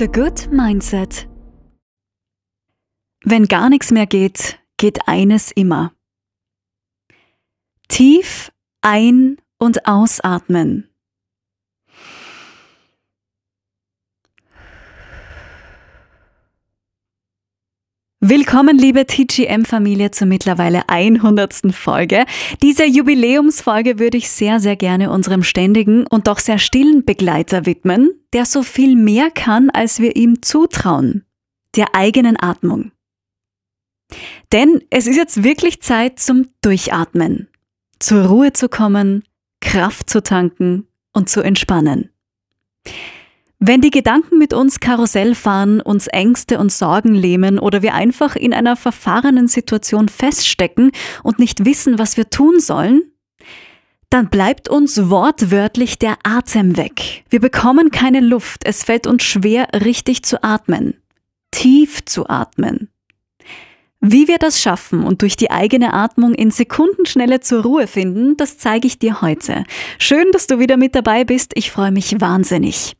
The Good Mindset. Wenn gar nichts mehr geht, geht eines immer. Tief ein- und ausatmen. Willkommen, liebe TGM-Familie, zur mittlerweile 100. Folge. Diese Jubiläumsfolge würde ich sehr, sehr gerne unserem ständigen und doch sehr stillen Begleiter widmen, der so viel mehr kann, als wir ihm zutrauen. Der eigenen Atmung. Denn es ist jetzt wirklich Zeit zum Durchatmen. Zur Ruhe zu kommen, Kraft zu tanken und zu entspannen. Wenn die Gedanken mit uns Karussell fahren, uns Ängste und Sorgen lähmen oder wir einfach in einer verfahrenen Situation feststecken und nicht wissen, was wir tun sollen, dann bleibt uns wortwörtlich der Atem weg. Wir bekommen keine Luft, es fällt uns schwer, richtig zu atmen, tief zu atmen. Wie wir das schaffen und durch die eigene Atmung in Sekundenschnelle zur Ruhe finden, das zeige ich dir heute. Schön, dass du wieder mit dabei bist, ich freue mich wahnsinnig.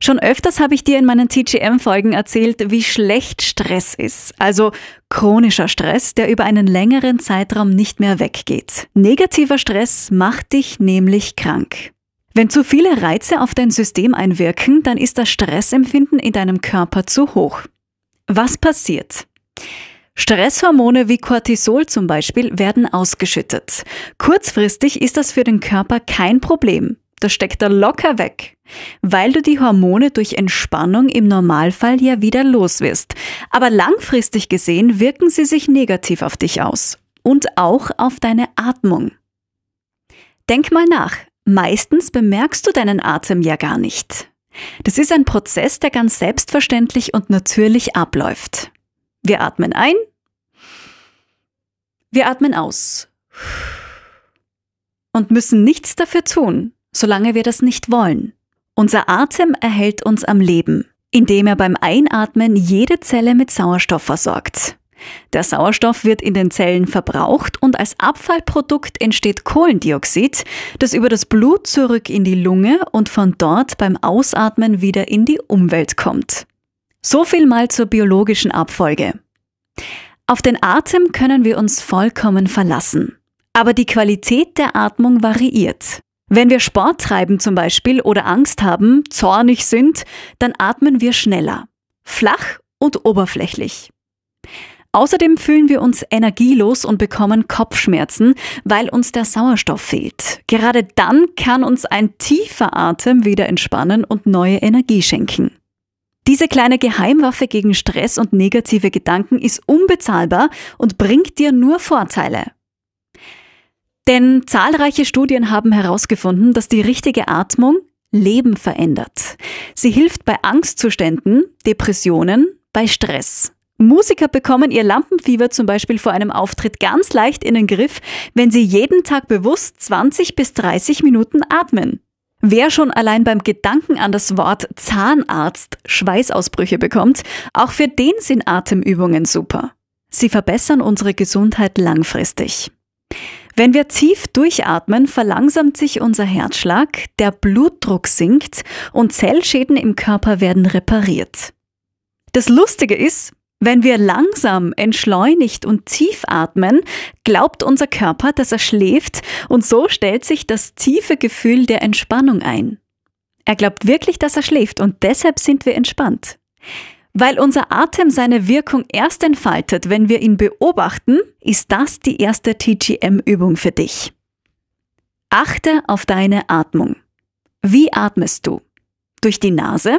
Schon öfters habe ich dir in meinen TGM-Folgen erzählt, wie schlecht Stress ist. Also chronischer Stress, der über einen längeren Zeitraum nicht mehr weggeht. Negativer Stress macht dich nämlich krank. Wenn zu viele Reize auf dein System einwirken, dann ist das Stressempfinden in deinem Körper zu hoch. Was passiert? Stresshormone wie Cortisol zum Beispiel werden ausgeschüttet. Kurzfristig ist das für den Körper kein Problem. Das steckt er locker weg, weil du die Hormone durch Entspannung im Normalfall ja wieder los wirst. Aber langfristig gesehen wirken sie sich negativ auf dich aus und auch auf deine Atmung. Denk mal nach. Meistens bemerkst du deinen Atem ja gar nicht. Das ist ein Prozess, der ganz selbstverständlich und natürlich abläuft. Wir atmen ein, wir atmen aus und müssen nichts dafür tun solange wir das nicht wollen. Unser Atem erhält uns am Leben, indem er beim Einatmen jede Zelle mit Sauerstoff versorgt. Der Sauerstoff wird in den Zellen verbraucht und als Abfallprodukt entsteht Kohlendioxid, das über das Blut zurück in die Lunge und von dort beim Ausatmen wieder in die Umwelt kommt. So viel mal zur biologischen Abfolge. Auf den Atem können wir uns vollkommen verlassen. Aber die Qualität der Atmung variiert. Wenn wir Sport treiben zum Beispiel oder Angst haben, zornig sind, dann atmen wir schneller, flach und oberflächlich. Außerdem fühlen wir uns energielos und bekommen Kopfschmerzen, weil uns der Sauerstoff fehlt. Gerade dann kann uns ein tiefer Atem wieder entspannen und neue Energie schenken. Diese kleine Geheimwaffe gegen Stress und negative Gedanken ist unbezahlbar und bringt dir nur Vorteile. Denn zahlreiche Studien haben herausgefunden, dass die richtige Atmung Leben verändert. Sie hilft bei Angstzuständen, Depressionen, bei Stress. Musiker bekommen ihr Lampenfieber zum Beispiel vor einem Auftritt ganz leicht in den Griff, wenn sie jeden Tag bewusst 20 bis 30 Minuten atmen. Wer schon allein beim Gedanken an das Wort Zahnarzt Schweißausbrüche bekommt, auch für den sind Atemübungen super. Sie verbessern unsere Gesundheit langfristig. Wenn wir tief durchatmen, verlangsamt sich unser Herzschlag, der Blutdruck sinkt und Zellschäden im Körper werden repariert. Das Lustige ist, wenn wir langsam, entschleunigt und tief atmen, glaubt unser Körper, dass er schläft und so stellt sich das tiefe Gefühl der Entspannung ein. Er glaubt wirklich, dass er schläft und deshalb sind wir entspannt. Weil unser Atem seine Wirkung erst entfaltet, wenn wir ihn beobachten, ist das die erste TGM-Übung für dich. Achte auf deine Atmung. Wie atmest du? Durch die Nase?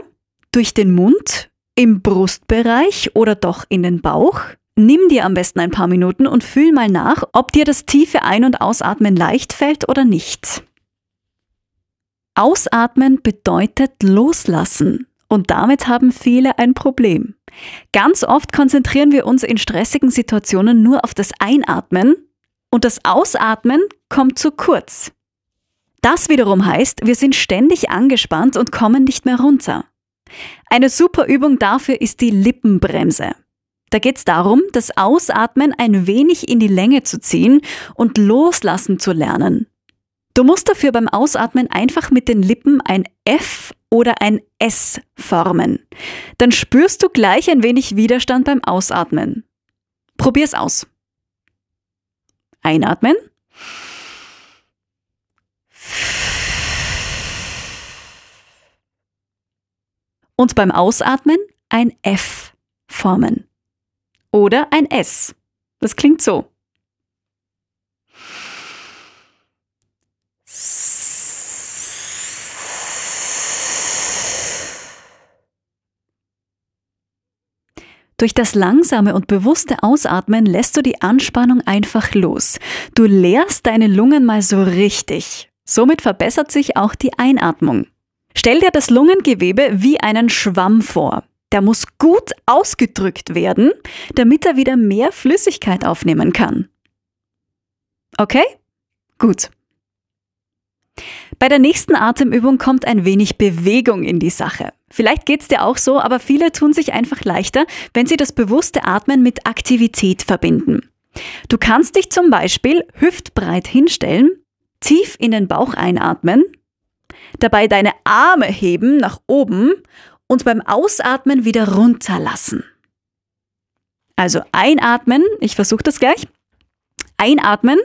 Durch den Mund? Im Brustbereich oder doch in den Bauch? Nimm dir am besten ein paar Minuten und fühl mal nach, ob dir das tiefe Ein- und Ausatmen leicht fällt oder nicht. Ausatmen bedeutet loslassen. Und damit haben viele ein Problem. Ganz oft konzentrieren wir uns in stressigen Situationen nur auf das Einatmen und das Ausatmen kommt zu kurz. Das wiederum heißt, wir sind ständig angespannt und kommen nicht mehr runter. Eine super Übung dafür ist die Lippenbremse. Da geht es darum, das Ausatmen ein wenig in die Länge zu ziehen und loslassen zu lernen. Du musst dafür beim Ausatmen einfach mit den Lippen ein F oder ein S formen. Dann spürst du gleich ein wenig Widerstand beim Ausatmen. Probier's aus. Einatmen. Und beim Ausatmen ein F formen. Oder ein S. Das klingt so. Durch das langsame und bewusste Ausatmen lässt du die Anspannung einfach los. Du leerst deine Lungen mal so richtig. Somit verbessert sich auch die Einatmung. Stell dir das Lungengewebe wie einen Schwamm vor. Der muss gut ausgedrückt werden, damit er wieder mehr Flüssigkeit aufnehmen kann. Okay? Gut. Bei der nächsten Atemübung kommt ein wenig Bewegung in die Sache. Vielleicht geht's dir auch so, aber viele tun sich einfach leichter, wenn sie das bewusste Atmen mit Aktivität verbinden. Du kannst dich zum Beispiel hüftbreit hinstellen, tief in den Bauch einatmen, dabei deine Arme heben nach oben und beim Ausatmen wieder runterlassen. Also einatmen, ich versuche das gleich. Einatmen,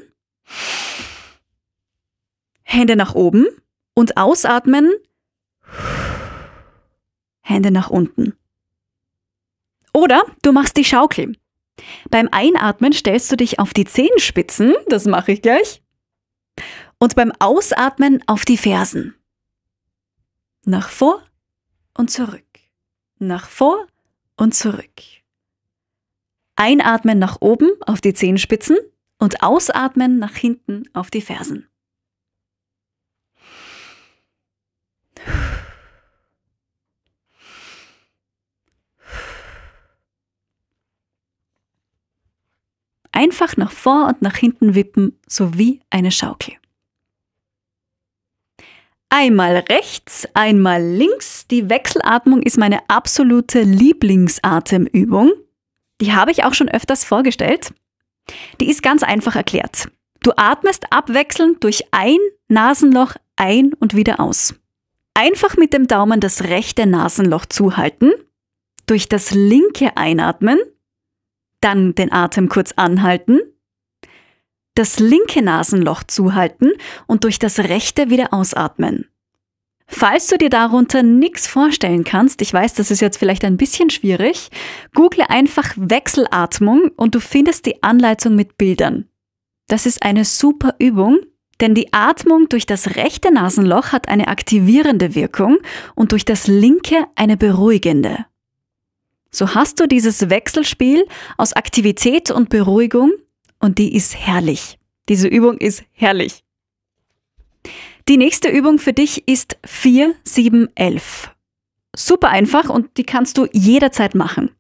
Hände nach oben und ausatmen, Hände nach unten. Oder du machst die Schaukel. Beim Einatmen stellst du dich auf die Zehenspitzen, das mache ich gleich, und beim Ausatmen auf die Fersen. Nach vor und zurück. Nach vor und zurück. Einatmen nach oben auf die Zehenspitzen und ausatmen nach hinten auf die Fersen. Einfach nach vor und nach hinten wippen, sowie eine Schaukel. Einmal rechts, einmal links. Die Wechselatmung ist meine absolute Lieblingsatemübung. Die habe ich auch schon öfters vorgestellt. Die ist ganz einfach erklärt. Du atmest abwechselnd durch ein Nasenloch ein und wieder aus. Einfach mit dem Daumen das rechte Nasenloch zuhalten, durch das linke einatmen dann den Atem kurz anhalten, das linke Nasenloch zuhalten und durch das rechte wieder ausatmen. Falls du dir darunter nichts vorstellen kannst, ich weiß, das ist jetzt vielleicht ein bisschen schwierig, google einfach Wechselatmung und du findest die Anleitung mit Bildern. Das ist eine super Übung, denn die Atmung durch das rechte Nasenloch hat eine aktivierende Wirkung und durch das linke eine beruhigende. So hast du dieses Wechselspiel aus Aktivität und Beruhigung und die ist herrlich. Diese Übung ist herrlich. Die nächste Übung für dich ist 4, 7, 11. Super einfach und die kannst du jederzeit machen.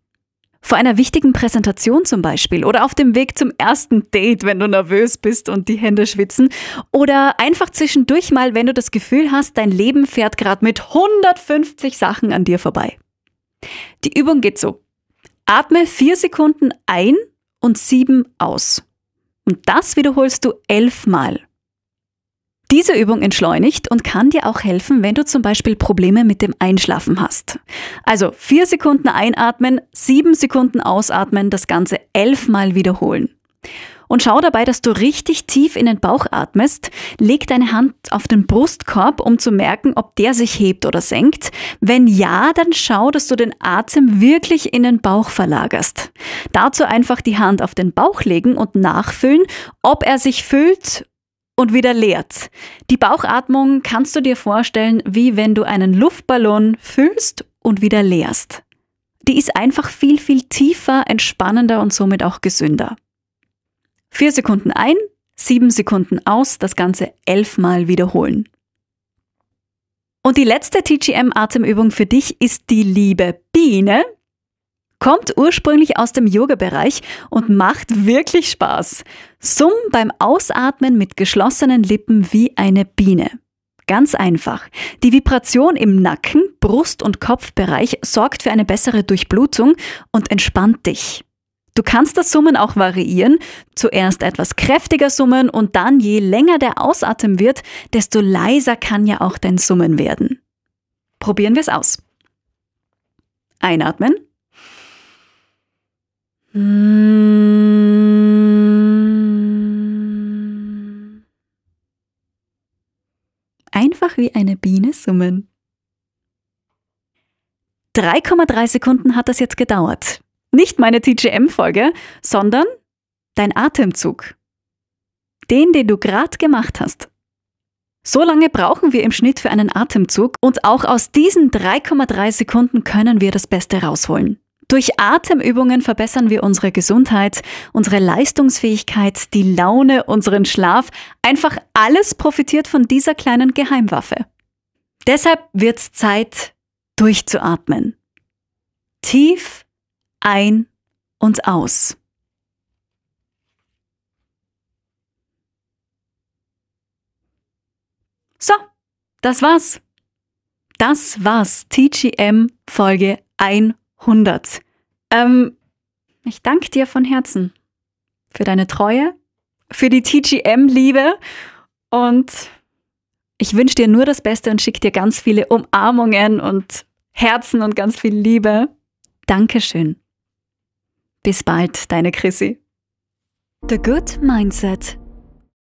Vor einer wichtigen Präsentation zum Beispiel oder auf dem Weg zum ersten Date, wenn du nervös bist und die Hände schwitzen oder einfach zwischendurch mal, wenn du das Gefühl hast, dein Leben fährt gerade mit 150 Sachen an dir vorbei. Die Übung geht so. Atme vier Sekunden ein und sieben aus. Und das wiederholst du elfmal. Diese Übung entschleunigt und kann dir auch helfen, wenn du zum Beispiel Probleme mit dem Einschlafen hast. Also vier Sekunden einatmen, sieben Sekunden ausatmen, das Ganze elfmal wiederholen. Und schau dabei, dass du richtig tief in den Bauch atmest. Leg deine Hand auf den Brustkorb, um zu merken, ob der sich hebt oder senkt. Wenn ja, dann schau, dass du den Atem wirklich in den Bauch verlagerst. Dazu einfach die Hand auf den Bauch legen und nachfüllen, ob er sich füllt und wieder leert. Die Bauchatmung kannst du dir vorstellen, wie wenn du einen Luftballon füllst und wieder leerst. Die ist einfach viel, viel tiefer, entspannender und somit auch gesünder. Vier Sekunden ein, sieben Sekunden aus, das Ganze elfmal wiederholen. Und die letzte TGM-Atemübung für dich ist die liebe Biene. Kommt ursprünglich aus dem Yoga-Bereich und macht wirklich Spaß. Summ beim Ausatmen mit geschlossenen Lippen wie eine Biene. Ganz einfach. Die Vibration im Nacken, Brust- und Kopfbereich sorgt für eine bessere Durchblutung und entspannt dich. Du kannst das Summen auch variieren. Zuerst etwas kräftiger summen und dann, je länger der Ausatmen wird, desto leiser kann ja auch dein Summen werden. Probieren wir es aus. Einatmen. Einfach wie eine Biene summen. 3,3 Sekunden hat das jetzt gedauert. Nicht meine TGM-Folge, sondern dein Atemzug. Den, den du gerade gemacht hast. So lange brauchen wir im Schnitt für einen Atemzug und auch aus diesen 3,3 Sekunden können wir das Beste rausholen. Durch Atemübungen verbessern wir unsere Gesundheit, unsere Leistungsfähigkeit, die Laune, unseren Schlaf. Einfach alles profitiert von dieser kleinen Geheimwaffe. Deshalb wird's Zeit, durchzuatmen. Tief ein und aus. So, das war's. Das war's. TGM Folge 100. Ähm, ich danke dir von Herzen für deine Treue, für die TGM-Liebe und ich wünsche dir nur das Beste und schicke dir ganz viele Umarmungen und Herzen und ganz viel Liebe. Dankeschön. Bis bald, deine Chrissy. The Good Mindset